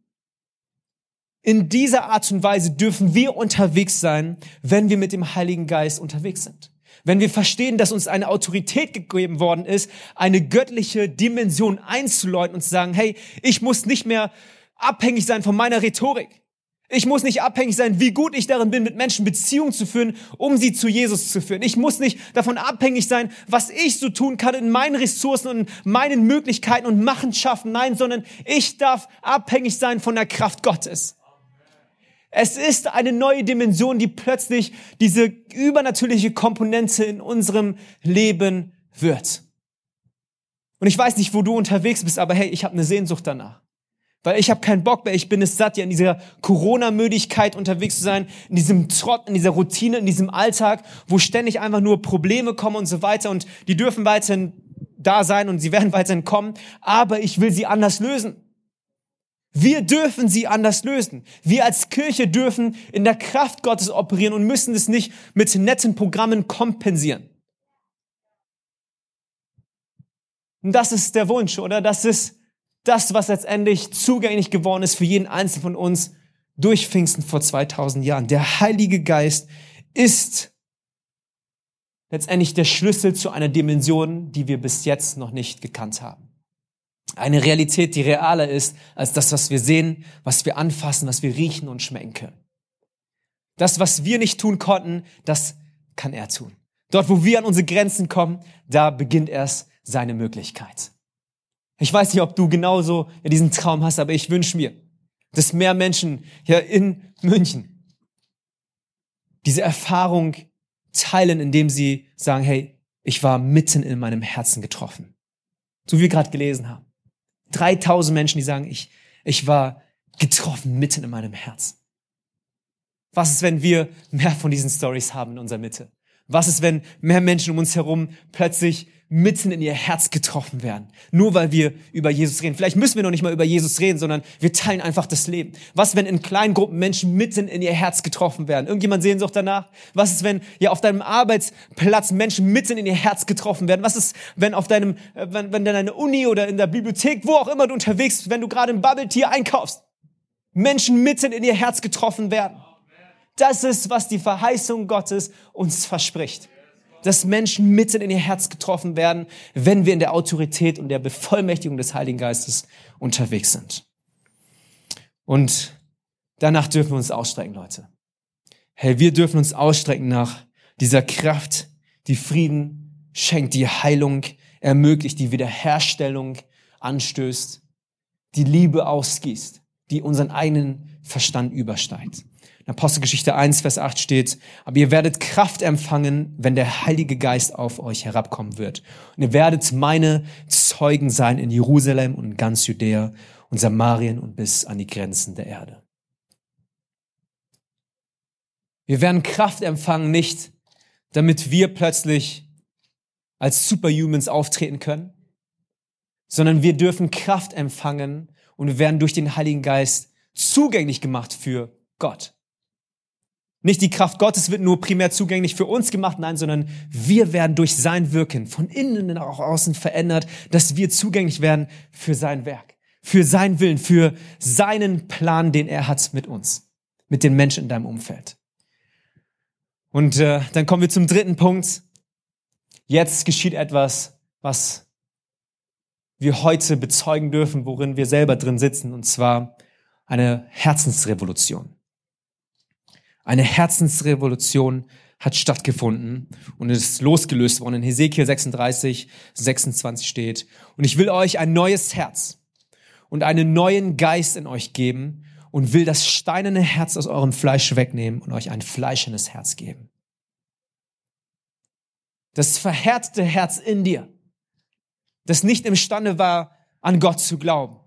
In dieser Art und Weise dürfen wir unterwegs sein, wenn wir mit dem Heiligen Geist unterwegs sind wenn wir verstehen, dass uns eine Autorität gegeben worden ist, eine göttliche Dimension einzuläuten und zu sagen, hey, ich muss nicht mehr abhängig sein von meiner Rhetorik. Ich muss nicht abhängig sein, wie gut ich darin bin, mit Menschen Beziehungen zu führen, um sie zu Jesus zu führen. Ich muss nicht davon abhängig sein, was ich so tun kann in meinen Ressourcen und meinen Möglichkeiten und Machenschaften. Nein, sondern ich darf abhängig sein von der Kraft Gottes. Es ist eine neue Dimension, die plötzlich diese übernatürliche Komponente in unserem Leben wird. Und ich weiß nicht, wo du unterwegs bist, aber hey, ich habe eine Sehnsucht danach. Weil ich habe keinen Bock mehr, ich bin es satt, ja in dieser Corona-Müdigkeit unterwegs zu sein, in diesem Trott, in dieser Routine, in diesem Alltag, wo ständig einfach nur Probleme kommen und so weiter und die dürfen weiterhin da sein und sie werden (laughs) weiterhin kommen, aber ich will sie anders lösen. Wir dürfen sie anders lösen. Wir als Kirche dürfen in der Kraft Gottes operieren und müssen es nicht mit netten Programmen kompensieren. Und das ist der Wunsch, oder? Das ist das, was letztendlich zugänglich geworden ist für jeden Einzelnen von uns durch Pfingsten vor 2000 Jahren. Der Heilige Geist ist letztendlich der Schlüssel zu einer Dimension, die wir bis jetzt noch nicht gekannt haben. Eine Realität, die realer ist als das, was wir sehen, was wir anfassen, was wir riechen und schmecken können. Das, was wir nicht tun konnten, das kann er tun. Dort, wo wir an unsere Grenzen kommen, da beginnt erst seine Möglichkeit. Ich weiß nicht, ob du genauso diesen Traum hast, aber ich wünsche mir, dass mehr Menschen hier in München diese Erfahrung teilen, indem sie sagen, hey, ich war mitten in meinem Herzen getroffen. So wie wir gerade gelesen haben. 3000 Menschen, die sagen, ich, ich war getroffen mitten in meinem Herz. Was ist, wenn wir mehr von diesen Stories haben in unserer Mitte? Was ist, wenn mehr Menschen um uns herum plötzlich mitten in ihr Herz getroffen werden. Nur weil wir über Jesus reden. Vielleicht müssen wir noch nicht mal über Jesus reden, sondern wir teilen einfach das Leben. Was, wenn in kleinen Gruppen Menschen mitten in ihr Herz getroffen werden? Irgendjemand Sehnsucht danach? Was ist, wenn ja auf deinem Arbeitsplatz Menschen mitten in ihr Herz getroffen werden? Was ist, wenn auf deinem, äh, wenn, wenn in deiner Uni oder in der Bibliothek, wo auch immer du unterwegs bist, wenn du gerade im Bubble Tea einkaufst, Menschen mitten in ihr Herz getroffen werden? Das ist, was die Verheißung Gottes uns verspricht dass Menschen mitten in ihr Herz getroffen werden, wenn wir in der Autorität und der Bevollmächtigung des Heiligen Geistes unterwegs sind. Und danach dürfen wir uns ausstrecken, Leute. Hey, wir dürfen uns ausstrecken nach dieser Kraft, die Frieden schenkt die Heilung, ermöglicht die Wiederherstellung, anstößt, die Liebe ausgießt, die unseren eigenen Verstand übersteigt. In Apostelgeschichte 1, Vers 8 steht, aber ihr werdet Kraft empfangen, wenn der Heilige Geist auf euch herabkommen wird. Und ihr werdet meine Zeugen sein in Jerusalem und ganz Judäa und Samarien und bis an die Grenzen der Erde. Wir werden Kraft empfangen, nicht damit wir plötzlich als Superhumans auftreten können, sondern wir dürfen Kraft empfangen und wir werden durch den Heiligen Geist zugänglich gemacht für Gott. Nicht die Kraft Gottes wird nur primär zugänglich für uns gemacht, nein, sondern wir werden durch sein Wirken von innen nach außen verändert, dass wir zugänglich werden für sein Werk, für sein Willen, für seinen Plan, den er hat mit uns, mit den Menschen in deinem Umfeld. Und äh, dann kommen wir zum dritten Punkt. Jetzt geschieht etwas, was wir heute bezeugen dürfen, worin wir selber drin sitzen, und zwar eine Herzensrevolution. Eine Herzensrevolution hat stattgefunden und ist losgelöst worden. In Hesekiel 36, 26 steht, und ich will euch ein neues Herz und einen neuen Geist in euch geben und will das steinerne Herz aus eurem Fleisch wegnehmen und euch ein fleischendes Herz geben. Das verhärtete Herz in dir, das nicht imstande war, an Gott zu glauben,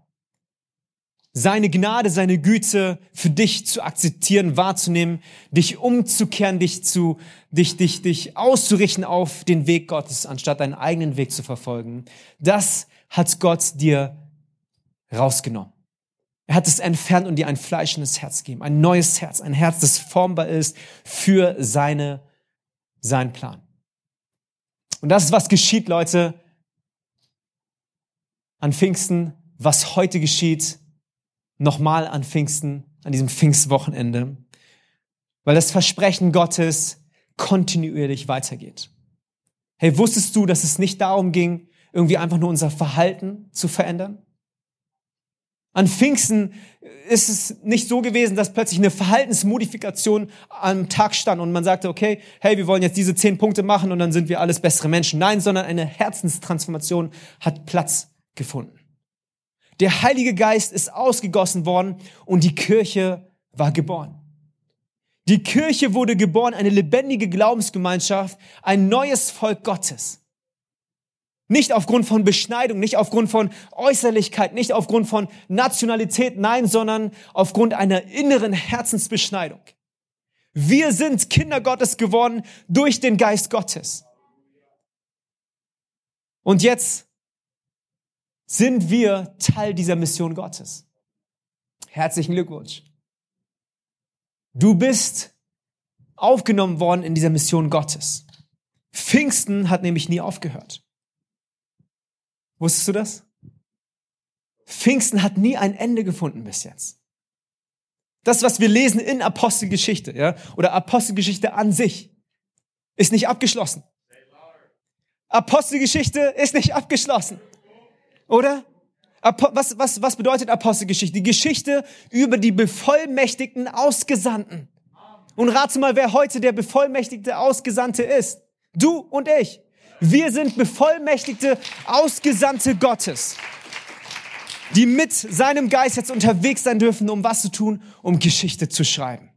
seine Gnade, seine Güte für dich zu akzeptieren, wahrzunehmen, dich umzukehren, dich zu, dich, dich, dich auszurichten auf den Weg Gottes, anstatt deinen eigenen Weg zu verfolgen. Das hat Gott dir rausgenommen. Er hat es entfernt und dir ein fleischendes Herz gegeben, ein neues Herz, ein Herz, das formbar ist für seine, seinen Plan. Und das ist, was geschieht, Leute, an Pfingsten, was heute geschieht, nochmal an Pfingsten, an diesem Pfingstwochenende, weil das Versprechen Gottes kontinuierlich weitergeht. Hey, wusstest du, dass es nicht darum ging, irgendwie einfach nur unser Verhalten zu verändern? An Pfingsten ist es nicht so gewesen, dass plötzlich eine Verhaltensmodifikation am Tag stand und man sagte, okay, hey, wir wollen jetzt diese zehn Punkte machen und dann sind wir alles bessere Menschen. Nein, sondern eine Herzenstransformation hat Platz gefunden. Der Heilige Geist ist ausgegossen worden und die Kirche war geboren. Die Kirche wurde geboren, eine lebendige Glaubensgemeinschaft, ein neues Volk Gottes. Nicht aufgrund von Beschneidung, nicht aufgrund von Äußerlichkeit, nicht aufgrund von Nationalität, nein, sondern aufgrund einer inneren Herzensbeschneidung. Wir sind Kinder Gottes geworden durch den Geist Gottes. Und jetzt sind wir Teil dieser Mission Gottes. Herzlichen Glückwunsch. Du bist aufgenommen worden in dieser Mission Gottes. Pfingsten hat nämlich nie aufgehört. Wusstest du das? Pfingsten hat nie ein Ende gefunden bis jetzt. Das, was wir lesen in Apostelgeschichte, ja, oder Apostelgeschichte an sich, ist nicht abgeschlossen. Apostelgeschichte ist nicht abgeschlossen. Oder? Was, was, was bedeutet Apostelgeschichte? Die Geschichte über die bevollmächtigten Ausgesandten. Und rate mal, wer heute der bevollmächtigte Ausgesandte ist. Du und ich. Wir sind bevollmächtigte Ausgesandte Gottes, die mit seinem Geist jetzt unterwegs sein dürfen, um was zu tun, um Geschichte zu schreiben.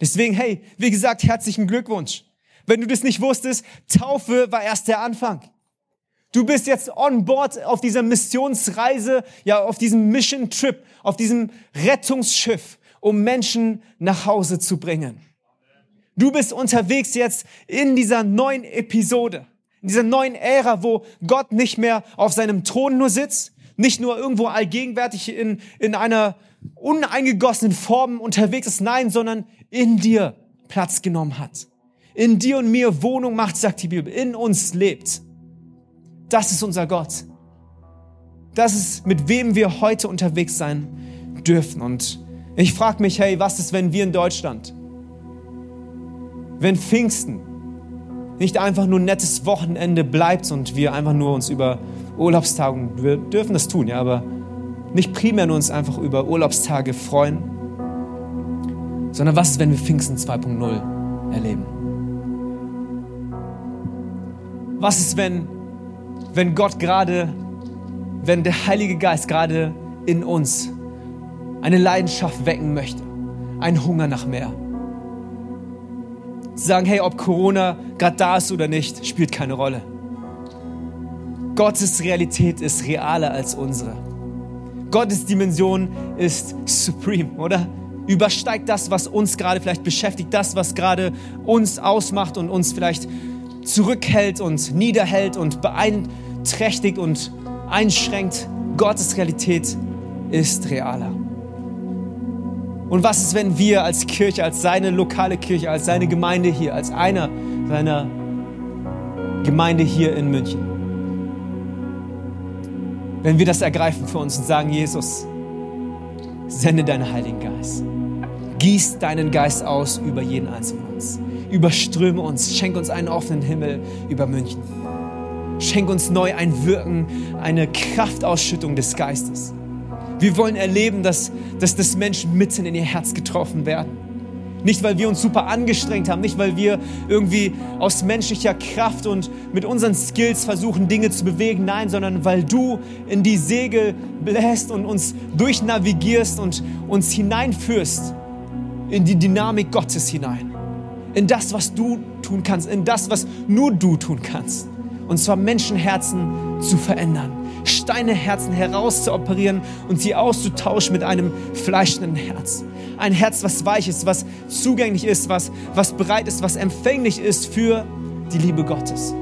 Deswegen, hey, wie gesagt, herzlichen Glückwunsch. Wenn du das nicht wusstest, Taufe war erst der Anfang. Du bist jetzt on board auf dieser Missionsreise, ja, auf diesem Mission Trip, auf diesem Rettungsschiff, um Menschen nach Hause zu bringen. Du bist unterwegs jetzt in dieser neuen Episode, in dieser neuen Ära, wo Gott nicht mehr auf seinem Thron nur sitzt, nicht nur irgendwo allgegenwärtig in, in einer uneingegossenen Form unterwegs ist, nein, sondern in dir Platz genommen hat. In dir und mir Wohnung macht, sagt die Bibel, in uns lebt. Das ist unser Gott. Das ist, mit wem wir heute unterwegs sein dürfen. Und ich frage mich, hey, was ist, wenn wir in Deutschland, wenn Pfingsten nicht einfach nur ein nettes Wochenende bleibt und wir einfach nur uns über Urlaubstage, wir dürfen das tun, ja, aber nicht primär nur uns einfach über Urlaubstage freuen, sondern was ist, wenn wir Pfingsten 2.0 erleben? Was ist, wenn, wenn Gott gerade, wenn der Heilige Geist gerade in uns eine Leidenschaft wecken möchte, einen Hunger nach mehr? Sagen, hey, ob Corona gerade da ist oder nicht, spielt keine Rolle. Gottes Realität ist realer als unsere. Gottes Dimension ist supreme, oder? Übersteigt das, was uns gerade vielleicht beschäftigt, das, was gerade uns ausmacht und uns vielleicht zurückhält und niederhält und beeinträchtigt und einschränkt. Gottes Realität ist realer. Und was ist, wenn wir als Kirche, als seine lokale Kirche, als seine Gemeinde hier, als einer seiner Gemeinde hier in München, wenn wir das ergreifen für uns und sagen, Jesus, sende deinen Heiligen Geist. Gieß deinen Geist aus über jeden einzelnen von uns. Überströme uns, schenk uns einen offenen Himmel über München. Schenk uns neu ein Wirken, eine Kraftausschüttung des Geistes. Wir wollen erleben, dass, dass das Menschen mitten in ihr Herz getroffen werden. Nicht, weil wir uns super angestrengt haben, nicht, weil wir irgendwie aus menschlicher Kraft und mit unseren Skills versuchen, Dinge zu bewegen, nein, sondern weil du in die Segel bläst und uns durchnavigierst und uns hineinführst in die Dynamik Gottes hinein. In das, was du tun kannst, in das, was nur du tun kannst. Und zwar Menschenherzen zu verändern. Steineherzen herauszuoperieren und sie auszutauschen mit einem fleischenden Herz. Ein Herz, was weich ist, was zugänglich ist, was, was bereit ist, was empfänglich ist für die Liebe Gottes.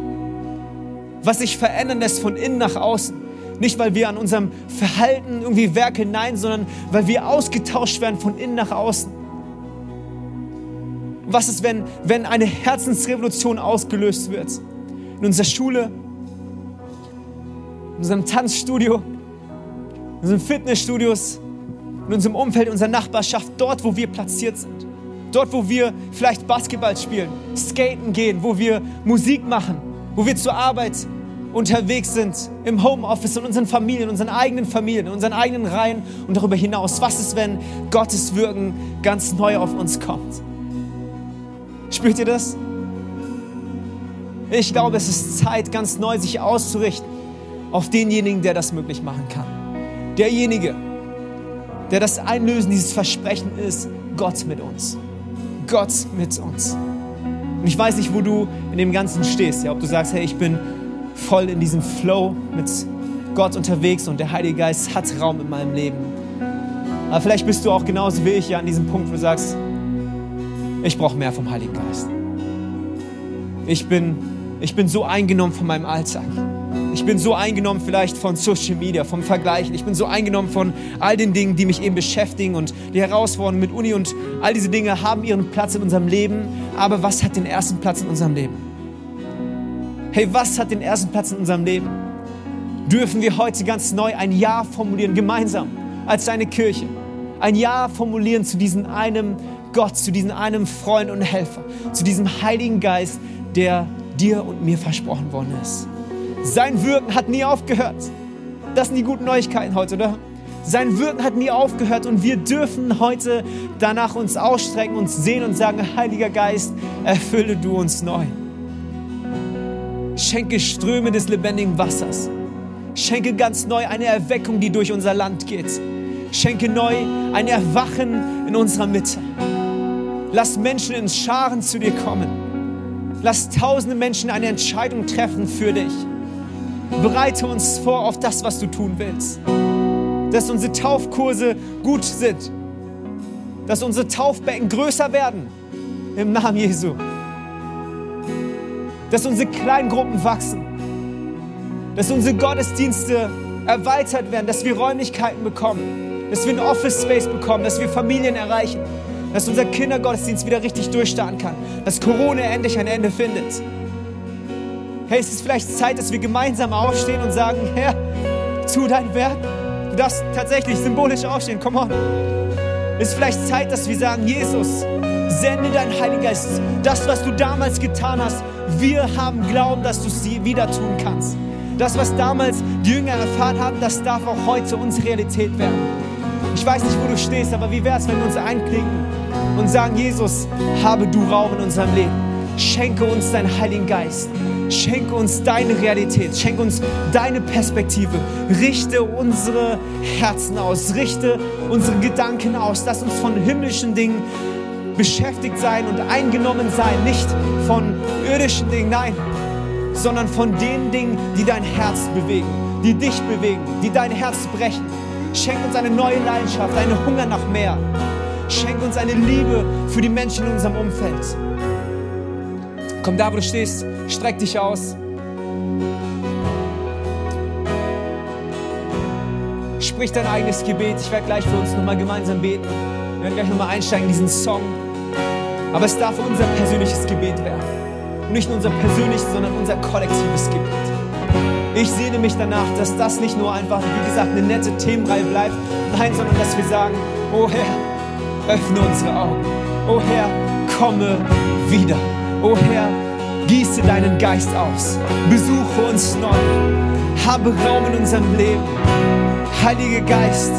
Was sich verändern lässt von innen nach außen. Nicht, weil wir an unserem Verhalten irgendwie werkeln, nein, sondern weil wir ausgetauscht werden von innen nach außen. Was ist, wenn, wenn eine Herzensrevolution ausgelöst wird? In unserer Schule, in unserem Tanzstudio, in unseren Fitnessstudios, in unserem Umfeld, in unserer Nachbarschaft, dort, wo wir platziert sind. Dort, wo wir vielleicht Basketball spielen, skaten gehen, wo wir Musik machen, wo wir zur Arbeit unterwegs sind, im Homeoffice, in unseren Familien, in unseren eigenen Familien, in unseren eigenen Reihen und darüber hinaus. Was ist, wenn Gottes Wirken ganz neu auf uns kommt? Spürt ihr das? Ich glaube, es ist Zeit, ganz neu sich auszurichten auf denjenigen, der das möglich machen kann. Derjenige, der das Einlösen dieses Versprechen ist, Gott mit uns. Gott mit uns. Und ich weiß nicht, wo du in dem Ganzen stehst. Ja, ob du sagst, hey, ich bin voll in diesem Flow mit Gott unterwegs und der Heilige Geist hat Raum in meinem Leben. Aber vielleicht bist du auch genauso wie ich ja an diesem Punkt, wo du sagst, ich brauche mehr vom Heiligen Geist. Ich bin, ich bin so eingenommen von meinem Alltag. Ich bin so eingenommen vielleicht von Social Media, vom Vergleich. Ich bin so eingenommen von all den Dingen, die mich eben beschäftigen und die Herausforderungen mit Uni und all diese Dinge haben ihren Platz in unserem Leben. Aber was hat den ersten Platz in unserem Leben? Hey, was hat den ersten Platz in unserem Leben? Dürfen wir heute ganz neu ein Ja formulieren, gemeinsam als deine Kirche. Ein Ja formulieren zu diesem einem Gott, zu diesem einem Freund und Helfer, zu diesem Heiligen Geist, der dir und mir versprochen worden ist. Sein Wirken hat nie aufgehört. Das sind die guten Neuigkeiten heute, oder? Sein Wirken hat nie aufgehört und wir dürfen heute danach uns ausstrecken, uns sehen und sagen, Heiliger Geist, erfülle du uns neu. Schenke Ströme des lebendigen Wassers. Schenke ganz neu eine Erweckung, die durch unser Land geht. Schenke neu ein Erwachen in unserer Mitte. Lass Menschen in Scharen zu dir kommen. Lass tausende Menschen eine Entscheidung treffen für dich. Bereite uns vor auf das, was du tun willst. Dass unsere Taufkurse gut sind. Dass unsere Taufbecken größer werden. Im Namen Jesu. Dass unsere Kleingruppen wachsen. Dass unsere Gottesdienste erweitert werden. Dass wir Räumlichkeiten bekommen. Dass wir einen Office Space bekommen. Dass wir Familien erreichen. Dass unser Kindergottesdienst wieder richtig durchstarten kann. Dass Corona endlich ein Ende findet Hey, es ist vielleicht Zeit, dass wir gemeinsam aufstehen und sagen, Herr, tu dein Werk. Du darfst tatsächlich symbolisch aufstehen, come on. Es ist vielleicht Zeit, dass wir sagen, Jesus, sende deinen Heiligen Geist. Das, was du damals getan hast, wir haben Glauben, dass du es wieder tun kannst. Das, was damals die Jünger erfahren haben, das darf auch heute unsere Realität werden. Ich weiß nicht, wo du stehst, aber wie wäre es, wenn wir uns einklinken und sagen, Jesus, habe du Raum in unserem Leben. Schenke uns deinen Heiligen Geist. Schenke uns deine Realität. Schenke uns deine Perspektive. Richte unsere Herzen aus. Richte unsere Gedanken aus. Lass uns von himmlischen Dingen beschäftigt sein und eingenommen sein. Nicht von irdischen Dingen, nein, sondern von den Dingen, die dein Herz bewegen, die dich bewegen, die dein Herz brechen. Schenk uns eine neue Leidenschaft, einen Hunger nach mehr. Schenk uns eine Liebe für die Menschen in unserem Umfeld. Komm da, wo du stehst, streck dich aus. Sprich dein eigenes Gebet. Ich werde gleich für uns nochmal gemeinsam beten. Wir werden gleich nochmal einsteigen in diesen Song. Aber es darf unser persönliches Gebet werden. Nicht nur unser persönliches, sondern unser kollektives Gebet. Ich sehne mich danach, dass das nicht nur einfach, wie gesagt, eine nette Themenreihe bleibt, nein, sondern dass wir sagen, oh Herr, öffne unsere Augen. Oh Herr, komme wieder. Oh Herr, gieße deinen Geist aus. Besuche uns neu. Habe Raum in unserem Leben. Heiliger Geist,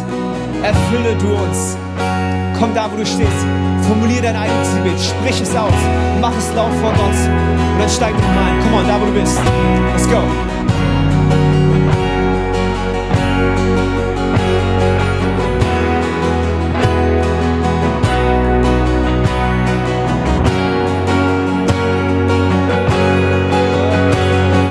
erfülle du uns. Komm da, wo du stehst. Formulier dein eigenes Gebet. Sprich es aus. Mach es laut vor Gott. Und dann steig nochmal ein. Komm on, da, wo du bist. Let's go.